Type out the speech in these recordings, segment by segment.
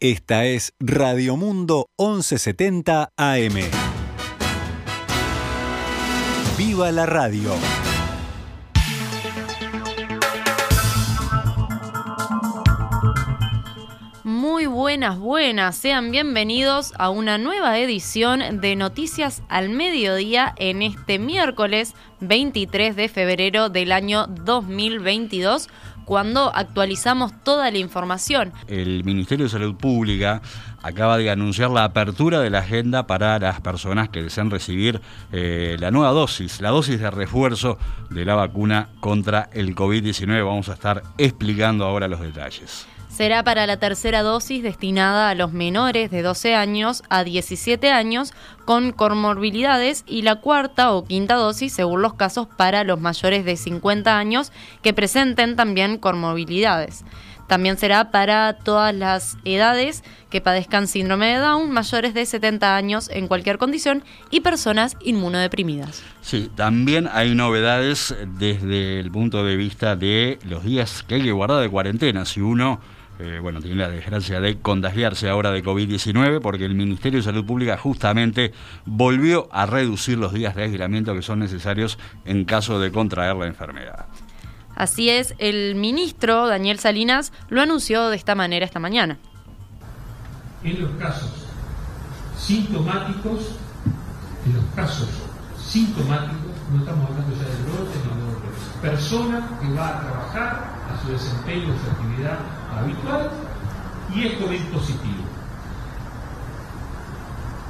Esta es Radio Mundo 1170 AM. ¡Viva la radio! Muy buenas, buenas. Sean bienvenidos a una nueva edición de Noticias al Mediodía en este miércoles 23 de febrero del año 2022 cuando actualizamos toda la información. El Ministerio de Salud Pública acaba de anunciar la apertura de la agenda para las personas que desean recibir eh, la nueva dosis, la dosis de refuerzo de la vacuna contra el COVID-19. Vamos a estar explicando ahora los detalles será para la tercera dosis destinada a los menores de 12 años a 17 años con comorbilidades y la cuarta o quinta dosis, según los casos, para los mayores de 50 años que presenten también comorbilidades. También será para todas las edades que padezcan síndrome de Down, mayores de 70 años en cualquier condición y personas inmunodeprimidas. Sí, también hay novedades desde el punto de vista de los días que hay que guardar de cuarentena. Si uno eh, bueno, tiene la desgracia de contagiarse ahora de COVID-19 porque el Ministerio de Salud Pública justamente volvió a reducir los días de aislamiento que son necesarios en caso de contraer la enfermedad. Así es, el ministro Daniel Salinas lo anunció de esta manera esta mañana. En los casos sintomáticos, en los casos sintomáticos, no estamos hablando ya de brote, no de persona que va a trabajar a su desempeño, a su actividad habitual y es COVID positivo.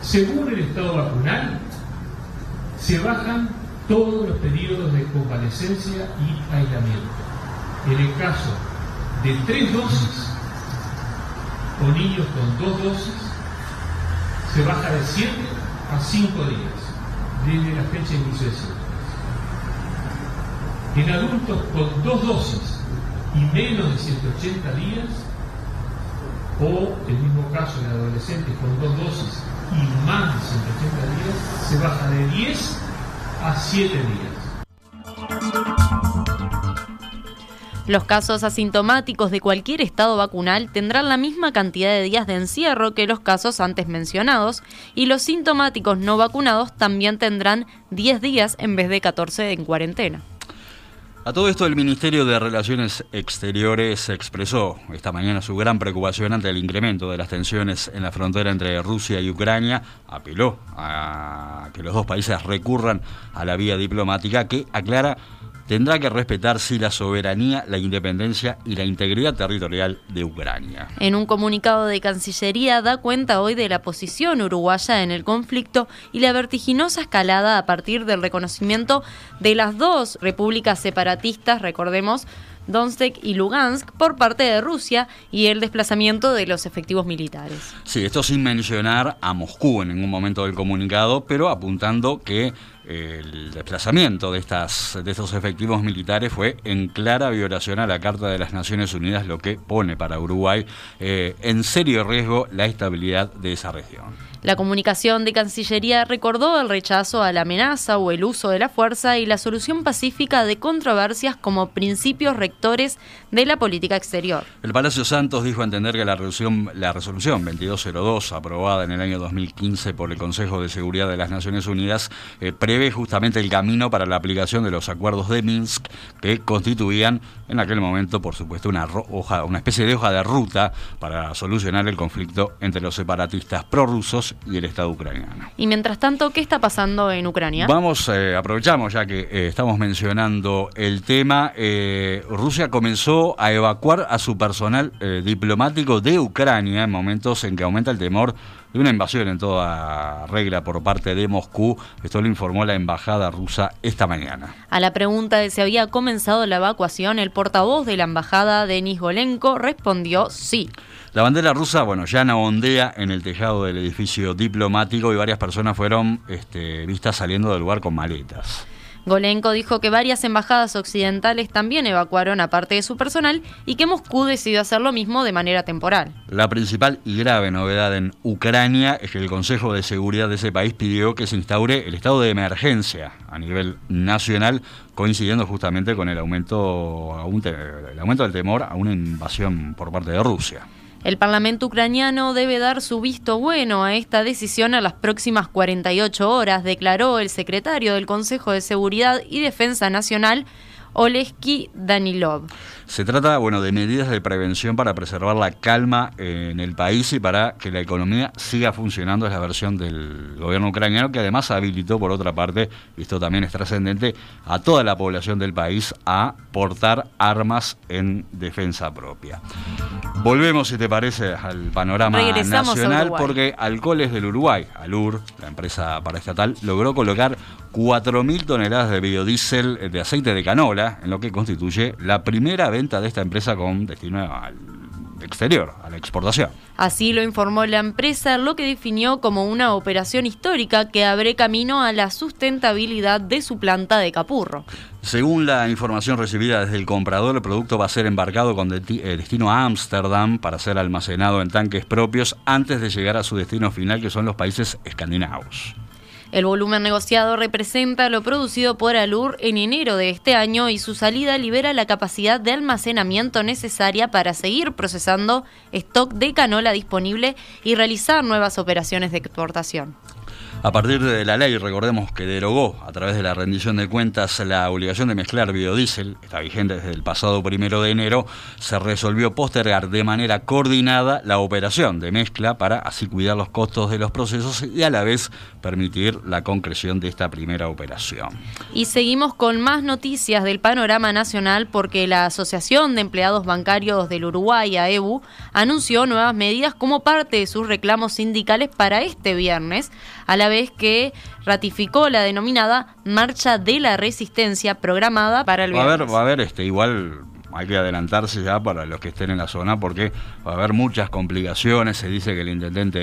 Según el estado vacunal, se bajan todos los periodos de convalescencia y aislamiento. En el caso de tres dosis o niños con dos dosis, se baja de 7 a 5 días desde la fecha de inicio. En adultos con dos dosis y menos de 180 días, o el mismo caso en adolescentes con dos dosis y más de 180 días, se baja de 10 a 7 días. Los casos asintomáticos de cualquier estado vacunal tendrán la misma cantidad de días de encierro que los casos antes mencionados y los sintomáticos no vacunados también tendrán 10 días en vez de 14 en cuarentena. A todo esto, el Ministerio de Relaciones Exteriores expresó esta mañana su gran preocupación ante el incremento de las tensiones en la frontera entre Rusia y Ucrania. Apeló a que los dos países recurran a la vía diplomática que aclara tendrá que respetar sí la soberanía, la independencia y la integridad territorial de Ucrania. En un comunicado de Cancillería da cuenta hoy de la posición uruguaya en el conflicto y la vertiginosa escalada a partir del reconocimiento de las dos repúblicas separatistas, recordemos, Donetsk y Lugansk por parte de Rusia y el desplazamiento de los efectivos militares. Sí, esto sin mencionar a Moscú en ningún momento del comunicado, pero apuntando que el desplazamiento de, estas, de estos efectivos militares fue en clara violación a la Carta de las Naciones Unidas, lo que pone para Uruguay eh, en serio riesgo la estabilidad de esa región. La comunicación de Cancillería recordó el rechazo a la amenaza o el uso de la fuerza y la solución pacífica de controversias como principios rectores de la política exterior. El Palacio Santos dijo entender que la resolución, la resolución 2202, aprobada en el año 2015 por el Consejo de Seguridad de las Naciones Unidas, eh, prevé justamente el camino para la aplicación de los acuerdos de Minsk que constituían en aquel momento, por supuesto, una, hoja, una especie de hoja de ruta para solucionar el conflicto entre los separatistas prorrusos y el Estado ucraniano. Y mientras tanto, ¿qué está pasando en Ucrania? Vamos, eh, aprovechamos ya que eh, estamos mencionando el tema. Eh, Rusia comenzó a evacuar a su personal diplomático de Ucrania en momentos en que aumenta el temor de una invasión en toda regla por parte de Moscú. Esto lo informó la embajada rusa esta mañana. A la pregunta de si había comenzado la evacuación, el portavoz de la embajada, Denis Golenko, respondió sí. La bandera rusa, bueno, ya no ondea en el tejado del edificio diplomático y varias personas fueron este, vistas saliendo del lugar con maletas. Golenko dijo que varias embajadas occidentales también evacuaron a parte de su personal y que Moscú decidió hacer lo mismo de manera temporal. La principal y grave novedad en Ucrania es que el Consejo de Seguridad de ese país pidió que se instaure el estado de emergencia a nivel nacional, coincidiendo justamente con el aumento, el aumento del temor a una invasión por parte de Rusia. El Parlamento ucraniano debe dar su visto bueno a esta decisión a las próximas 48 horas, declaró el secretario del Consejo de Seguridad y Defensa Nacional, Oleski Danilov. Se trata, bueno, de medidas de prevención para preservar la calma en el país y para que la economía siga funcionando. Es la versión del gobierno ucraniano que además habilitó, por otra parte, y esto también es trascendente, a toda la población del país a portar armas en defensa propia. Volvemos, si te parece, al panorama nacional, porque Alcoholes del Uruguay, Alur, la empresa paraestatal, logró colocar 4.000 toneladas de biodiesel de aceite de canola, en lo que constituye la primera venta de esta empresa con destino al exterior, a la exportación. Así lo informó la empresa, lo que definió como una operación histórica que abre camino a la sustentabilidad de su planta de Capurro. Según la información recibida desde el comprador, el producto va a ser embarcado con eh, destino a Ámsterdam para ser almacenado en tanques propios antes de llegar a su destino final, que son los países escandinavos. El volumen negociado representa lo producido por Alur en enero de este año y su salida libera la capacidad de almacenamiento necesaria para seguir procesando stock de canola disponible y realizar nuevas operaciones de exportación. A partir de la ley, recordemos que derogó a través de la rendición de cuentas la obligación de mezclar biodiesel, está vigente desde el pasado primero de enero, se resolvió postergar de manera coordinada la operación de mezcla para así cuidar los costos de los procesos y a la vez permitir la concreción de esta primera operación. Y seguimos con más noticias del panorama nacional porque la Asociación de Empleados Bancarios del Uruguay, AEBU, anunció nuevas medidas como parte de sus reclamos sindicales para este viernes, a la vez que ratificó la denominada Marcha de la Resistencia programada para el viernes. Va a haber, va a haber este, igual hay que adelantarse ya para los que estén en la zona porque va a haber muchas complicaciones. Se dice que el intendente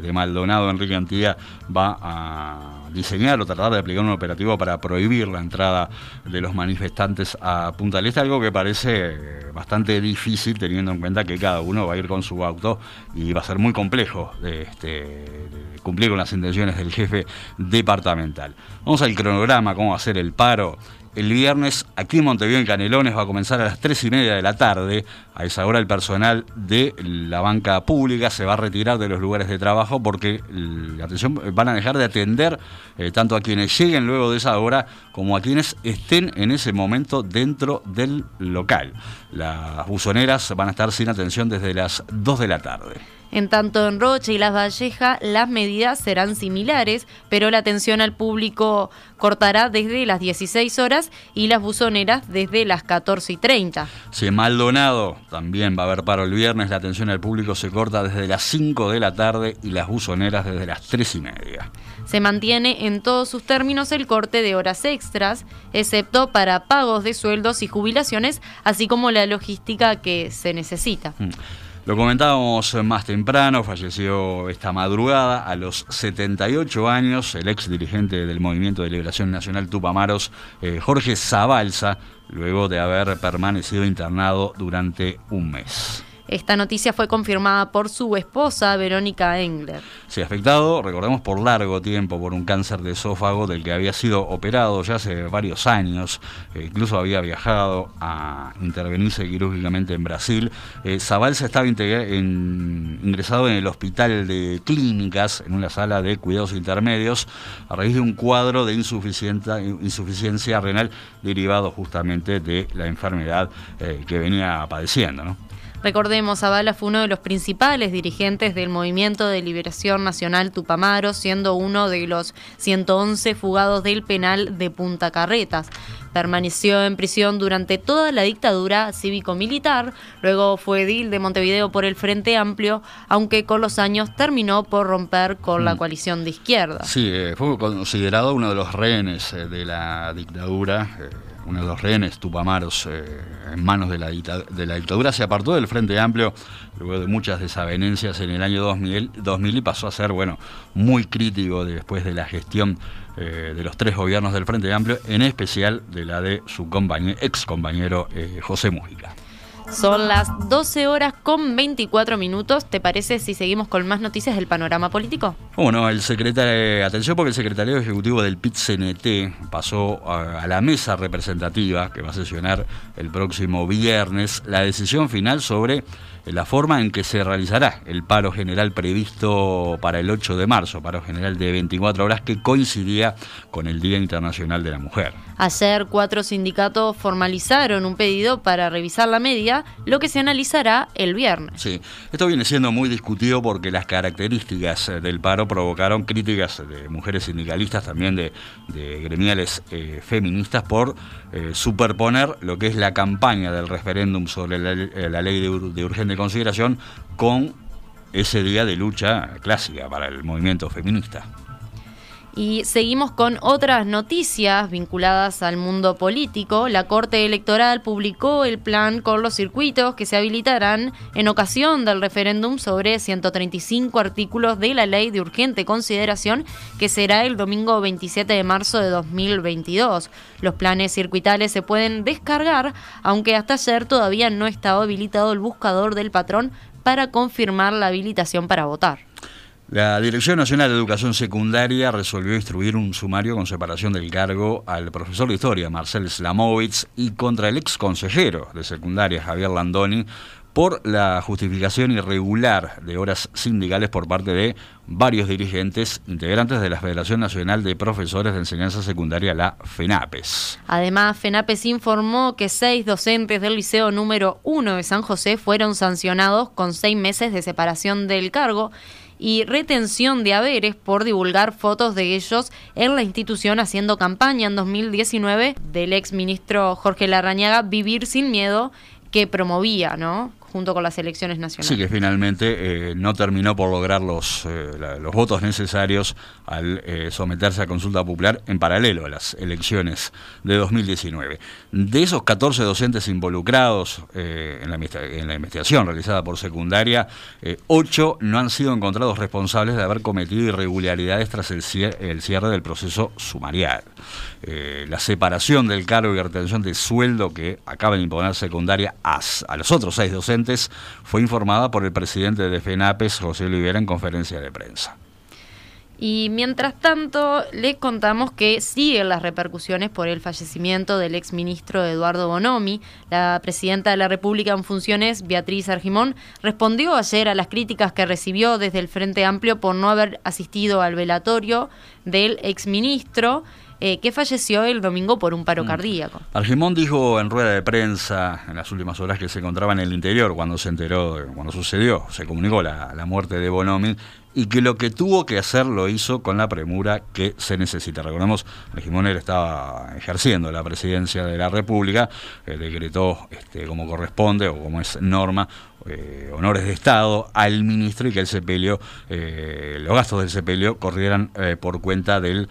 de Maldonado, Enrique Antía, va a diseñar o tratar de aplicar un operativo para prohibir la entrada de los manifestantes a Punta del Este, algo que parece bastante difícil teniendo en cuenta que cada uno va a ir con su auto y va a ser muy complejo este, cumplir con las intenciones del jefe departamental. Vamos al cronograma, cómo va a ser el paro. El viernes aquí en Montevideo, en Canelones, va a comenzar a las tres y media de la tarde. A esa hora el personal de la banca pública se va a retirar de los lugares de trabajo porque la atención, van a dejar de atender eh, tanto a quienes lleguen luego de esa hora como a quienes estén en ese momento dentro del local. Las buzoneras van a estar sin atención desde las 2 de la tarde. En tanto en Rocha y Las Vallejas las medidas serán similares, pero la atención al público cortará desde las 16 horas y las buzoneras desde las 14 y 30. Si en Maldonado también va a haber paro el viernes, la atención al público se corta desde las 5 de la tarde y las buzoneras desde las 3 y media. Se mantiene en todos sus términos el corte de horas extras, excepto para pagos de sueldos y jubilaciones, así como la logística que se necesita. Mm. Lo comentábamos más temprano, falleció esta madrugada a los 78 años el ex dirigente del Movimiento de Liberación Nacional Tupamaros, eh, Jorge Zabalza, luego de haber permanecido internado durante un mes. Esta noticia fue confirmada por su esposa, Verónica Engler. Sí, afectado, recordemos, por largo tiempo por un cáncer de esófago del que había sido operado ya hace varios años, eh, incluso había viajado a intervenirse quirúrgicamente en Brasil. Eh, Zabalza estaba ingresado en el hospital de clínicas, en una sala de cuidados intermedios, a raíz de un cuadro de insuficiencia renal derivado justamente de la enfermedad eh, que venía padeciendo. Recordemos, Zavala fue uno de los principales dirigentes del Movimiento de Liberación Nacional Tupamaro, siendo uno de los 111 fugados del penal de Punta Carretas. Permaneció en prisión durante toda la dictadura cívico-militar, luego fue edil de Montevideo por el Frente Amplio, aunque con los años terminó por romper con la mm. coalición de izquierda. Sí, eh, fue considerado uno de los rehenes eh, de la dictadura. Uno de los rehenes tupamaros eh, en manos de la, de la, dictadura, se apartó del Frente Amplio luego de muchas desavenencias en el año 2000, 2000 y pasó a ser bueno muy crítico después de la gestión eh, de los tres gobiernos del Frente Amplio, en especial de la de su ex compañero eh, José Mujica. Son las 12 horas con 24 minutos. ¿Te parece si seguimos con más noticias del panorama político? Bueno, el secretario, atención porque el secretario ejecutivo del PIT-CNT pasó a, la mesa representativa que va a sesionar el próximo viernes la decisión final sobre la forma en que se realizará el paro general previsto para el 8 de marzo, paro general de 24 horas que coincidía con el Día Internacional de la Mujer. Ayer cuatro sindicatos formalizaron un pedido para revisar la media, lo que se analizará el viernes. Sí, esto viene siendo muy discutido porque las características del paro provocaron críticas de mujeres sindicalistas, también de, gremiales eh, feministas, por eh, superponer lo que es la campaña del referéndum sobre la, eh, ley de urgente consideración con ese día de lucha clásica para el movimiento feminista. Y seguimos con otras noticias vinculadas al mundo político. La Corte Electoral publicó el plan con los circuitos que se habilitarán en ocasión del referéndum sobre 135 artículos de la ley de urgente consideración que será el domingo 27 de marzo de 2022. Los planes circuitales se pueden descargar, aunque hasta ayer todavía no estaba habilitado el buscador del patrón para confirmar la habilitación para votar. La Dirección Nacional de Educación Secundaria resolvió instruir un sumario con separación del cargo al profesor de historia Marcel Slamovitz y contra el ex consejero de secundaria Javier Landoni por la justificación irregular de horas sindicales por parte de varios dirigentes integrantes de la Federación Nacional de Profesores de Enseñanza Secundaria, la FENAPES. Además, FENAPES informó que seis docentes del Liceo número 1 de San José fueron sancionados con seis meses de separación del cargo y retención de haberes por divulgar fotos de ellos en la institución haciendo campaña en 2019 del ex ministro Jorge Larrañaga Vivir sin miedo que promovía, ¿no? Junto con las elecciones nacionales. Sí, que finalmente eh, no terminó por lograr los, eh, los votos necesarios al eh, someterse a consulta popular en paralelo a las elecciones de 2019. De esos 14 docentes involucrados en la, investigación realizada por secundaria, 8 no han sido encontrados responsables de haber cometido irregularidades tras el el cierre del proceso sumarial. la separación del cargo y retención de sueldo que acaba de imponer secundaria a, a los otros seis docentes fue informada por el presidente de FENAPES, José Olivera, en conferencia de prensa. Y mientras tanto, les contamos que siguen las repercusiones por el fallecimiento del exministro Eduardo Bonomi. La presidenta de la República en funciones, Beatriz Argimón, respondió ayer a las críticas que recibió desde el Frente Amplio por no haber asistido al velatorio del exministro. Eh, que falleció el domingo por un paro mm. cardíaco. Argimón dijo en rueda de prensa en las últimas horas que se encontraba en el interior cuando se enteró, cuando sucedió, se comunicó la, la muerte de Bonomi y que lo que tuvo que hacer lo hizo con la premura que se necesita. Recordemos, Argimón estaba ejerciendo la presidencia de la República, eh, decretó este, como corresponde o como es norma eh, honores de Estado al ministro y que el sepelio, eh, los gastos del sepelio corrieran eh, por cuenta del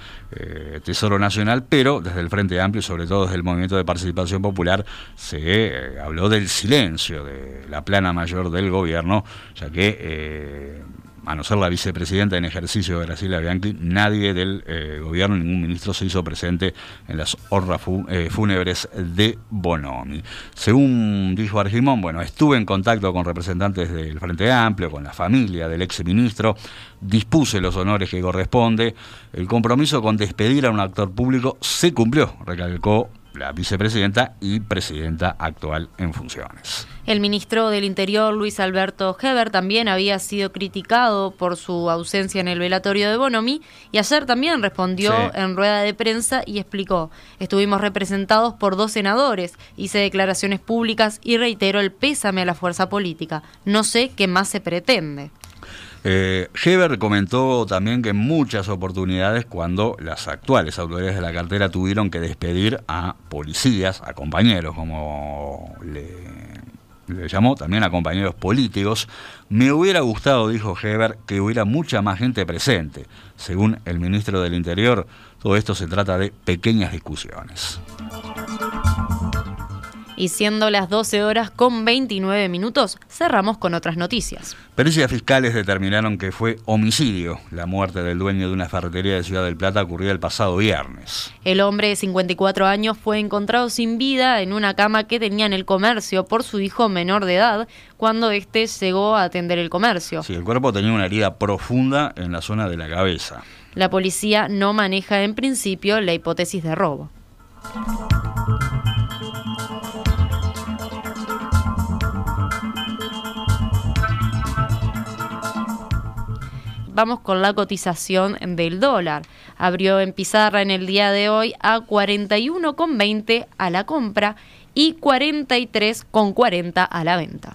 Tesoro Nacional, pero desde el Frente Amplio y sobre todo desde el Movimiento de Participación Popular se habló del silencio de la plana mayor del gobierno, ya que a no ser la vicepresidenta en ejercicio de Graciela Bianchi, nadie del eh, gobierno, ningún ministro se hizo presente en las honras eh, fúnebres de Bonomi. Según dijo Argimón, bueno, estuve en contacto con representantes del Frente Amplio, con la familia del ex ministro, dispuse los honores que corresponde, el compromiso con despedir a un actor público se cumplió, recalcó la vicepresidenta y presidenta actual en funciones. El ministro del Interior, Luis Alberto Heber, también había sido criticado por su ausencia en el velatorio de Bonomi y ayer también respondió en rueda de prensa y explicó, estuvimos representados por dos senadores, hice declaraciones públicas y reitero el pésame a la fuerza política. No sé qué más se pretende. Eh, Heber comentó también que en muchas oportunidades cuando las actuales autoridades de la cartera tuvieron que despedir a policías, a compañeros, como le, le llamó, también a compañeros políticos, me hubiera gustado, dijo Heber, que hubiera mucha más gente presente. Según el ministro del Interior, todo esto se trata de pequeñas discusiones y siendo las 12 horas con 29 minutos, cerramos con otras noticias. Pericias fiscales determinaron que fue homicidio la muerte del dueño de una ferretería de Ciudad del Plata ocurrida el pasado viernes. El hombre de 54 años fue encontrado sin vida en una cama que tenía en el comercio por su hijo menor de edad cuando éste llegó a atender el comercio. Sí, el cuerpo tenía una herida profunda en la zona de la cabeza. La policía no maneja en principio la hipótesis de robo. Vamos con la cotización del dólar. Abrió en pizarra en el día de hoy a 41,20 a la compra y 43,40 a la venta.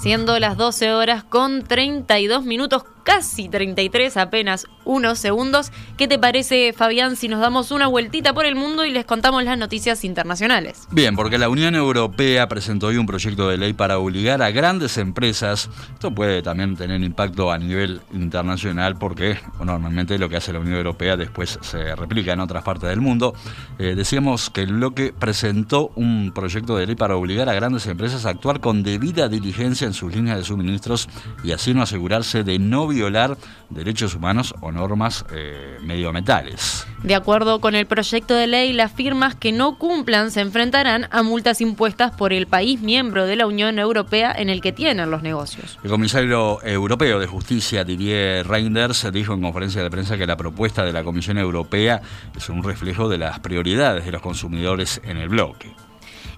Siendo las 12 horas con 32 minutos, casi 33, apenas unos segundos. ¿Qué te parece, Fabián, si nos damos una vueltita por el mundo y les contamos las noticias internacionales? Bien, porque la Unión Europea presentó hoy un proyecto de ley para obligar a grandes empresas, esto puede también tener impacto a nivel internacional porque normalmente lo que hace la Unión Europea después se replica en otras partes del mundo. Eh, decíamos que el bloque presentó un proyecto de ley para obligar a grandes empresas a actuar con debida diligencia en sus líneas de suministros y así no asegurarse de no violar derechos humanos o normas eh, medioambientales. De acuerdo con el proyecto de ley, las firmas que no cumplan se enfrentarán a multas impuestas por el país miembro de la Unión Europea en el que tienen los negocios. El comisario europeo de justicia, Didier Reinders, dijo en conferencia de prensa que la propuesta de la Comisión Europea es un reflejo de las prioridades de los consumidores en el bloque.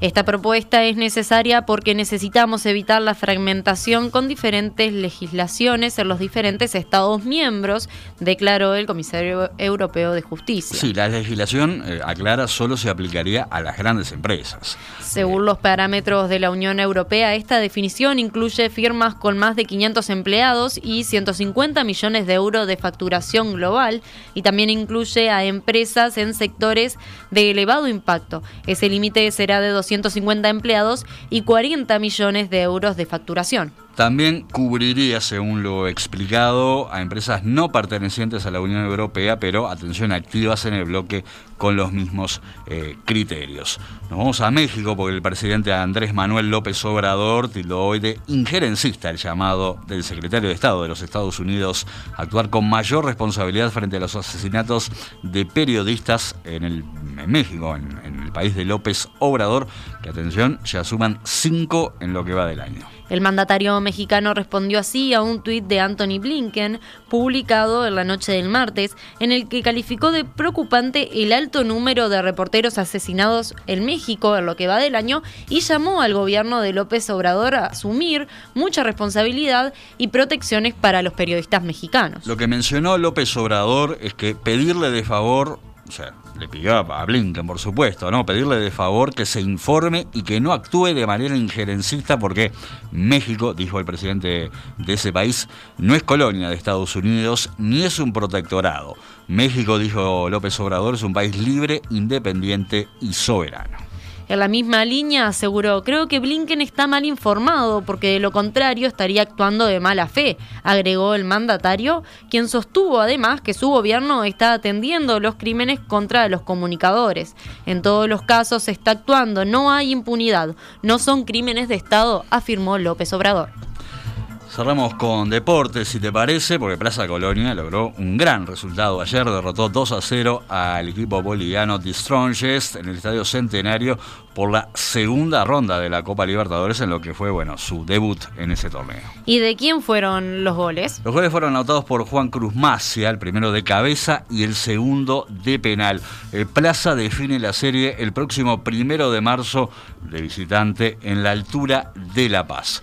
Esta propuesta es necesaria porque necesitamos evitar la fragmentación con diferentes legislaciones en los diferentes Estados miembros, declaró el comisario europeo de justicia. Sí, la legislación, eh, aclara, solo se aplicaría a las grandes empresas. Según los parámetros de la Unión Europea, esta definición incluye firmas con más de 500 empleados y 150 millones de euros de facturación global y también incluye a empresas en sectores de elevado impacto. Ese límite será de 250 empleados y 40 millones de euros de facturación. También cubriría, según lo explicado, a empresas no pertenecientes a la Unión Europea, pero atención activas en el bloque con los mismos eh, criterios. Nos vamos a México porque el presidente Andrés Manuel López Obrador tildó hoy de injerencista el llamado del secretario de Estado de los Estados Unidos a actuar con mayor responsabilidad frente a los asesinatos de periodistas en, el, México, en, en el país de López Obrador, que atención, ya suman cinco en lo que va del año. El mandatario mexicano respondió así a un tuit de Anthony Blinken, publicado en la noche del martes, en el que calificó de preocupante el alto número de reporteros asesinados en México en lo que va del año y llamó al gobierno de López Obrador a asumir mucha responsabilidad y protecciones para los periodistas mexicanos. Lo que mencionó López Obrador es que pedirle de favor le pidió a Blinken, por supuesto, ¿no? Pedirle de favor que se informe y que no actúe de manera injerencista porque México, dijo el presidente de ese país, no es colonia de Estados Unidos ni es un protectorado. México, dijo López Obrador, es un país libre, independiente y soberano. En la misma línea aseguró, creo que Blinken está mal informado porque de lo contrario estaría actuando de mala fe, agregó el mandatario, quien sostuvo además que su gobierno está atendiendo los crímenes contra los comunicadores. En todos los casos se está actuando, no hay impunidad, no son crímenes de Estado, afirmó López Obrador. Cerramos con deportes, si te parece, porque Plaza Colonia logró un gran resultado ayer, derrotó 2 a 0 al equipo boliviano The Strongest en el Estadio Centenario por la segunda ronda de la Copa Libertadores en lo que fue, bueno, su debut en ese torneo. ¿Y de quién fueron los goles? Los goles fueron anotados por Juan Cruz Macia, el primero de cabeza y el segundo de penal. Eh, Plaza define la serie el próximo primero de marzo de visitante en la altura de La Paz.